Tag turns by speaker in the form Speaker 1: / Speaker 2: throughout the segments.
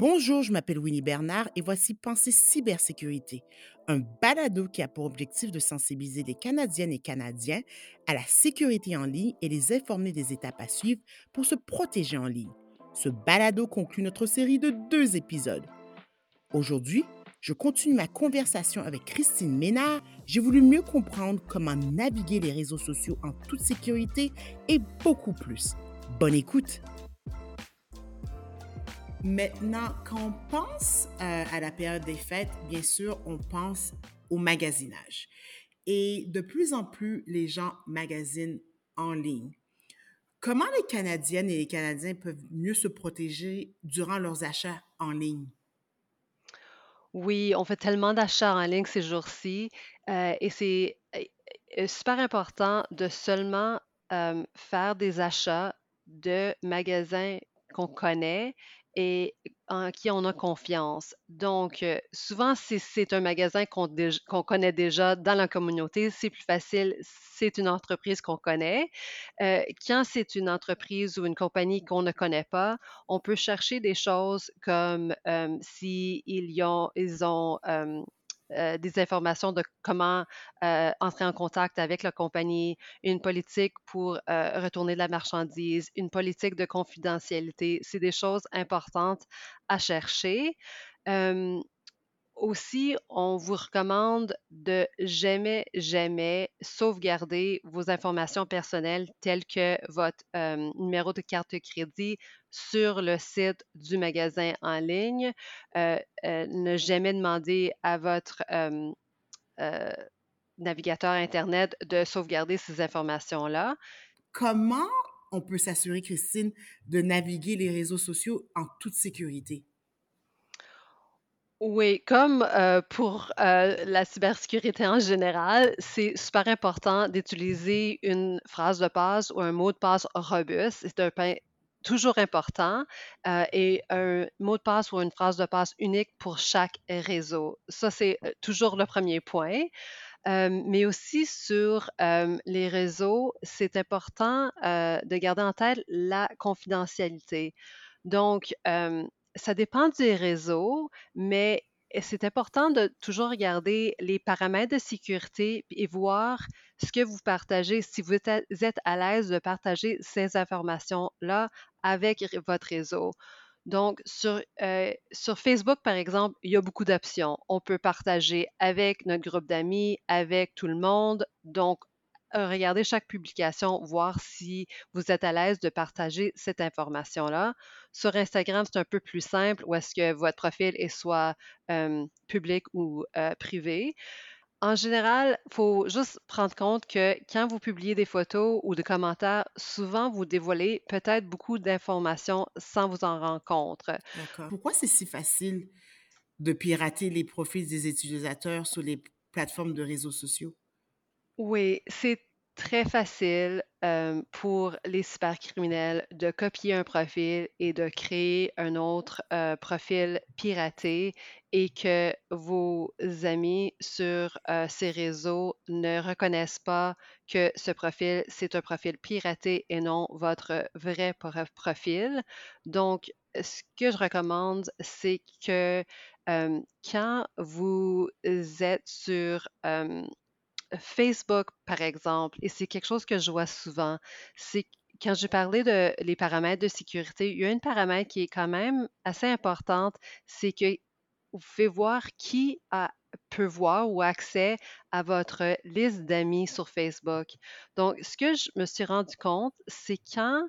Speaker 1: Bonjour, je m'appelle Winnie Bernard et voici Pensée cybersécurité, un balado qui a pour objectif de sensibiliser les Canadiennes et Canadiens à la sécurité en ligne et les informer des étapes à suivre pour se protéger en ligne. Ce balado conclut notre série de deux épisodes. Aujourd'hui, je continue ma conversation avec Christine Ménard. J'ai voulu mieux comprendre comment naviguer les réseaux sociaux en toute sécurité et beaucoup plus. Bonne écoute! Maintenant, quand on pense euh, à la période des fêtes, bien sûr, on pense au magasinage. Et de plus en plus, les gens magasinent en ligne. Comment les Canadiennes et les Canadiens peuvent mieux se protéger durant leurs achats en ligne?
Speaker 2: Oui, on fait tellement d'achats en ligne ces jours-ci euh, et c'est euh, super important de seulement faire des achats de magasins qu'on connaît et en qui on a confiance. Donc, euh, souvent, si c'est un magasin qu'on connaît déjà dans la communauté, c'est plus facile, c'est une entreprise qu'on connaît. Euh, quand c'est une entreprise ou une compagnie qu'on ne connaît pas, on peut chercher des choses comme euh, s'ils ont, ils ont euh, des informations de comment euh, entrer en contact avec la compagnie, une politique pour euh, retourner de la marchandise, une politique de confidentialité. C'est des choses importantes à chercher. Aussi, on vous recommande de jamais, jamais sauvegarder vos informations personnelles telles que votre euh, numéro de carte de crédit sur le site du magasin en ligne. Euh, euh, ne jamais demander à votre navigateur Internet de sauvegarder ces informations-là.
Speaker 1: Comment on peut s'assurer, Christine, de naviguer les réseaux sociaux en toute sécurité?
Speaker 2: Oui, comme euh, pour euh, la cybersécurité en général, c'est super important d'utiliser une phrase de passe ou un mot de passe robuste. C'est un toujours important euh, et un mot de passe ou une phrase de passe unique pour chaque réseau. Ça, c'est toujours le premier point. mais aussi sur les réseaux, c'est important de garder en tête la confidentialité. Donc, ça dépend des réseaux, mais c'est important de toujours regarder les paramètres de sécurité et voir ce que vous partagez, si vous êtes à l'aise de partager ces informations-là avec votre réseau. Donc, sur, euh, sur Facebook, par exemple, il y a beaucoup d'options. On peut partager avec notre groupe d'amis, avec tout le monde. Donc, regarder chaque publication, voir si vous êtes à l'aise de partager cette information-là. Sur Instagram, c'est un peu plus simple où est-ce que votre profil est soit public ou privé. En général, il faut juste prendre compte que quand vous publiez des photos ou des commentaires, souvent vous dévoilez peut-être beaucoup d'informations sans vous en rendre compte.
Speaker 1: Pourquoi c'est si facile de pirater les profils des utilisateurs sur les plateformes de réseaux sociaux?
Speaker 2: Oui, c'est très facile pour les cybercriminels de copier un profil et de créer un autre profil piraté et que vos amis sur ces réseaux ne reconnaissent pas que ce profil, c'est un profil piraté et non votre vrai profil. Donc, ce que je recommande, c'est que quand vous êtes sur Facebook, par exemple, et c'est quelque chose que je vois souvent, c'est quand j'ai parlé de les paramètres de sécurité, il y a une paramètre qui est quand même assez importante, c'est que vous pouvez voir qui a, peut voir ou accès à votre liste d'amis sur Facebook. Donc, ce que je me suis rendu compte, c'est quand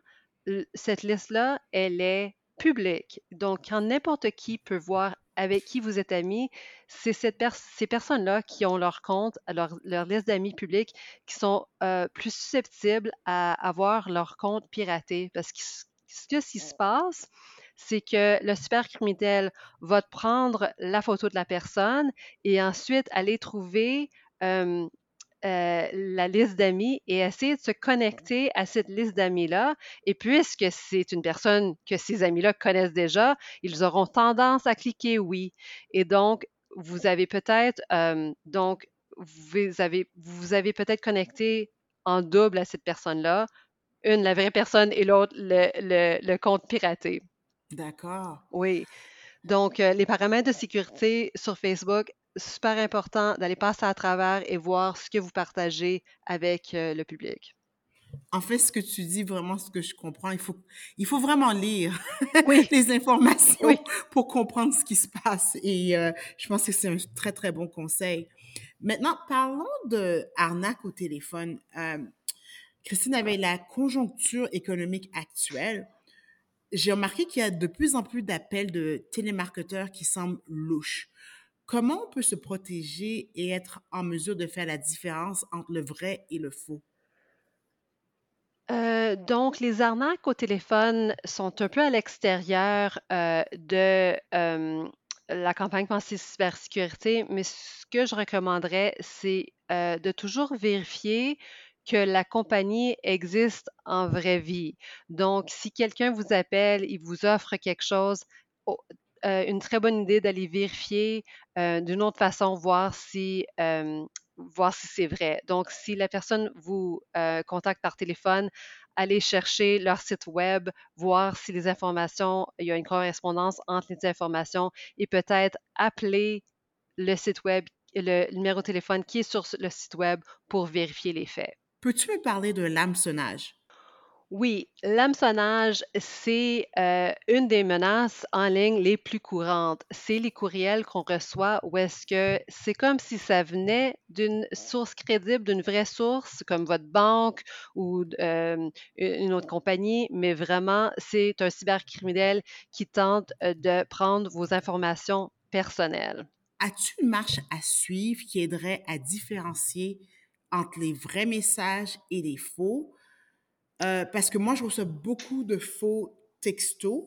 Speaker 2: cette liste-là, elle est publique. Donc, quand n'importe qui peut voir avec qui vous êtes amis, c'est ces personnes-là qui ont leur compte, leur, leur liste d'amis publics, qui sont euh, plus susceptibles à avoir leur compte piraté. Parce que ce qui se passe, c'est que le supercriminel va prendre la photo de la personne et ensuite aller trouver euh, euh, la liste d'amis et essayer de se connecter à cette liste d'amis-là. Et puisque c'est une personne que ces amis-là connaissent déjà, ils auront tendance à cliquer oui. Et donc, vous avez peut-être, euh, donc, vous avez, vous avez peut-être connecté en double à cette personne-là, une la vraie personne et l'autre le, le, le compte piraté.
Speaker 1: D'accord.
Speaker 2: Oui. Donc, euh, les paramètres de sécurité sur Facebook, super important d'aller passer à travers et voir ce que vous partagez avec euh, le public.
Speaker 1: En fait, ce que tu dis, vraiment, ce que je comprends, il faut, il faut vraiment lire oui. les informations pour comprendre ce qui se passe. Et euh, je pense que c'est un très, très bon conseil. Maintenant, parlons de arnaque au téléphone. Euh, Christine, avec la conjoncture économique actuelle, j'ai remarqué qu'il y a de plus en plus d'appels de télémarketeurs qui semblent louches. Comment on peut se protéger et être en mesure de faire la différence entre le vrai et le faux?
Speaker 2: Euh, donc, les arnaques au téléphone sont un peu à l'extérieur euh, de euh, la campagne Pensée Cybersécurité, mais ce que je recommanderais, c'est de toujours vérifier que la compagnie existe en vraie vie. Donc, si quelqu'un vous appelle, il vous offre quelque chose, oh, une très bonne idée d'aller vérifier d'une autre façon, voir si voir si c'est vrai. Donc, si la personne vous euh, contacte par téléphone, allez chercher leur site web, voir si les informations, il y a une correspondance entre les informations et peut-être appeler le site web, le numéro de téléphone qui est sur le site web pour vérifier les faits.
Speaker 1: Peux-tu me parler de l'hameçonnage?
Speaker 2: Oui, l'hameçonnage, c'est euh, une des menaces en ligne les plus courantes. C'est les courriels qu'on reçoit où est-ce que c'est comme si ça venait d'une source crédible, d'une vraie source, comme votre banque ou euh, une autre compagnie, mais vraiment, c'est un cybercriminel qui tente euh, de prendre vos informations personnelles.
Speaker 1: As-tu une marche à suivre qui aiderait à différencier entre les vrais messages et les faux? Euh, parce que moi, je reçois beaucoup de faux textos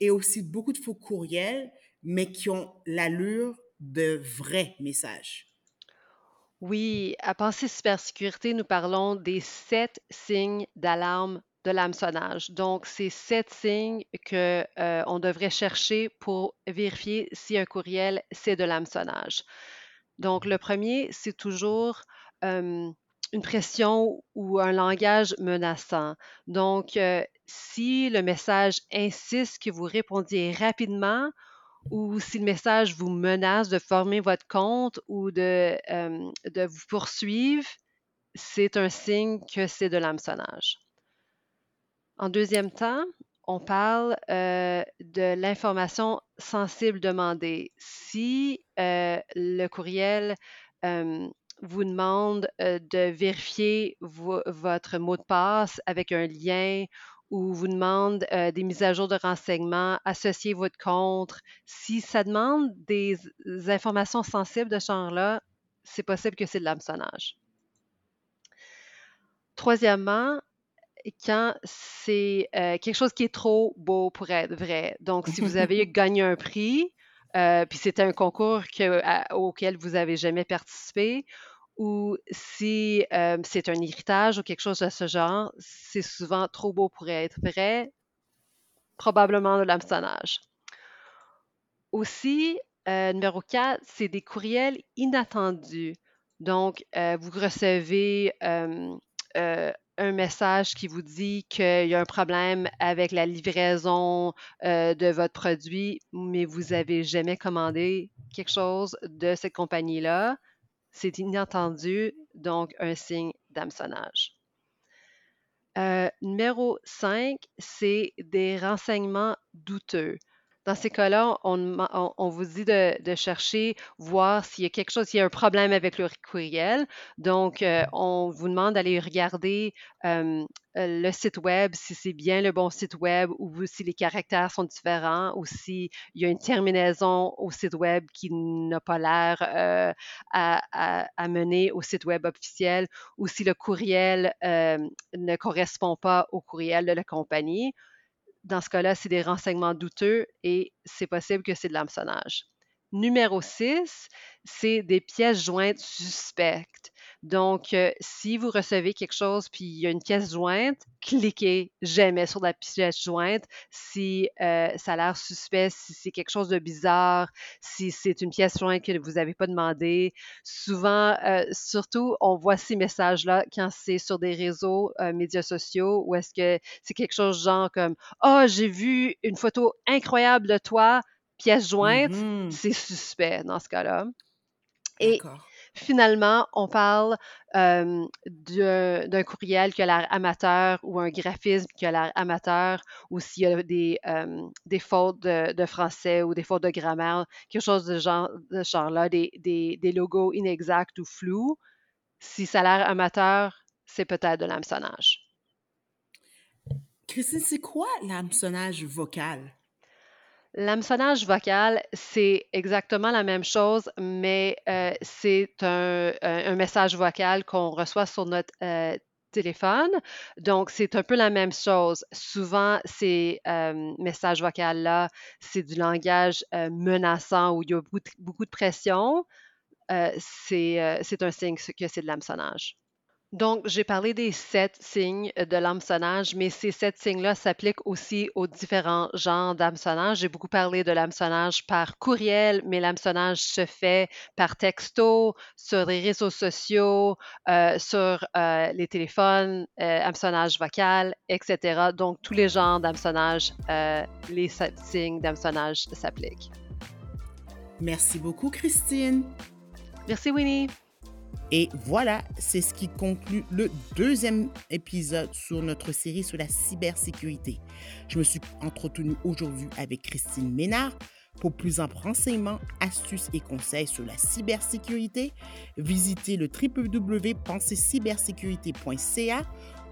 Speaker 1: et aussi beaucoup de faux courriels, mais qui ont l'allure de vrais messages.
Speaker 2: Oui, à Pensée Cybersécurité, nous parlons des sept signes d'alarme de l'hameçonnage. Donc, c'est sept signes qu'on euh, on devrait chercher pour vérifier si un courriel, c'est de l'hameçonnage. Donc, le premier, c'est toujours euh, une pression ou un langage menaçant. Donc, euh, si le message insiste que vous répondiez rapidement ou si le message vous menace de former votre compte ou de, euh, de vous poursuivre, c'est un signe que c'est de l'hameçonnage. En deuxième temps, on parle euh, de l'information sensible demandée. Si le courriel vous demande de vérifier votre mot de passe avec un lien ou vous demande des mises à jour de renseignements, associer votre compte. Si ça demande des informations sensibles de ce genre-là, c'est possible que c'est de l'hameçonnage. Troisièmement, quand c'est quelque chose qui est trop beau pour être vrai. Donc, si vous avez gagné un prix, puis c'était un concours auquel vous n'avez jamais participé, ou si c'est un héritage ou quelque chose de ce genre, c'est souvent trop beau pour être vrai, probablement de l'hameçonnage. Aussi, numéro 4, c'est des courriels inattendus. Donc, vous recevez un message qui vous dit qu'il y a un problème avec la livraison de votre produit, mais vous n'avez jamais commandé quelque chose de cette compagnie-là c'est inattendu, donc un signe d'hameçonnage. Euh, numéro 5, c'est des renseignements douteux. Dans ces cas-là, on, vous dit de, chercher, voir s'il y a quelque chose, s'il y a un problème avec le courriel. Donc, euh, on vous demande d'aller regarder euh, le site web, si c'est bien le bon site web ou si les caractères sont différents ou s'il y a une terminaison au site web qui n'a pas l'air euh, à, mener au site web officiel ou si le courriel ne correspond pas au courriel de la compagnie dans ce cas-là, c'est des renseignements douteux et c'est possible que c'est de l'hameçonnage. Numéro 6, c'est des pièces jointes suspectes. Donc, euh, si vous recevez quelque chose puis il y a une pièce jointe, cliquez jamais sur la pièce jointe si euh, ça a l'air suspect, si c'est quelque chose de bizarre, si c'est une pièce jointe que vous n'avez pas demandé. Souvent, euh, surtout, on voit ces messages-là quand c'est sur des réseaux médias sociaux ou est-ce que c'est quelque chose genre comme « Oh, j'ai vu une photo incroyable de toi, pièce jointe,
Speaker 1: Mhm.
Speaker 2: c'est suspect dans ce cas-là. Et
Speaker 1: D'accord.
Speaker 2: Finalement, on parle d'un courriel qui a l'air amateur ou un graphisme qui a l'air amateur ou s'il y a des, fautes de, français ou des fautes de grammaire, quelque chose de, genre, genre-là, des, des, des logos inexacts ou flous. Si ça a l'air amateur, c'est peut-être de l'hameçonnage.
Speaker 1: Christine, c'est quoi l'hameçonnage vocal?
Speaker 2: L'hameçonnage vocal, c'est exactement la même chose, mais euh, c'est un, un- message vocal qu'on reçoit sur notre euh, téléphone. Donc, c'est un peu la même chose. Souvent, ces euh, messages vocaux-là, c'est du langage euh, menaçant où il y a beaucoup de, beaucoup de pression. Euh, c'est euh, c'est un signe que c'est de l'hameçonnage. Donc, j'ai parlé des sept signes de l'hameçonnage, mais ces sept signes-là s'appliquent aussi aux différents genres d'hameçonnage. J'ai beaucoup parlé de l'hameçonnage par courriel, mais l'hameçonnage se fait par texto, sur les réseaux sociaux, euh, sur euh, les téléphones, euh, hameçonnage vocal, etc. Donc, tous les genres d'hameçonnage, euh, les sept signes d'hameçonnage s'appliquent.
Speaker 1: Merci beaucoup, Christine.
Speaker 2: Merci, Winnie.
Speaker 1: Et voilà, c'est ce qui conclut le deuxième épisode sur notre série sur la cybersécurité. Je me suis entretenue aujourd'hui avec Christine Ménard. Pour plus de renseignements, astuces et conseils sur la cybersécurité, visitez le www.pensercybersécurité.ca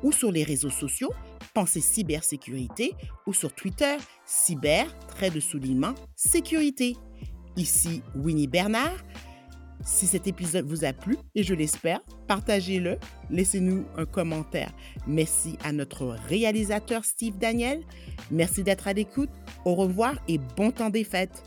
Speaker 1: ou sur les réseaux sociaux Pensez Cybersécurité ou sur Twitter Cyber, trait de soulignement, sécurité. Ici Winnie Bernard. Si cet épisode vous a plu, et je l'espère, partagez-le, laissez-nous un commentaire. Merci à notre réalisateur Steve Daniel. Merci d'être à l'écoute. Au revoir et bon temps des fêtes.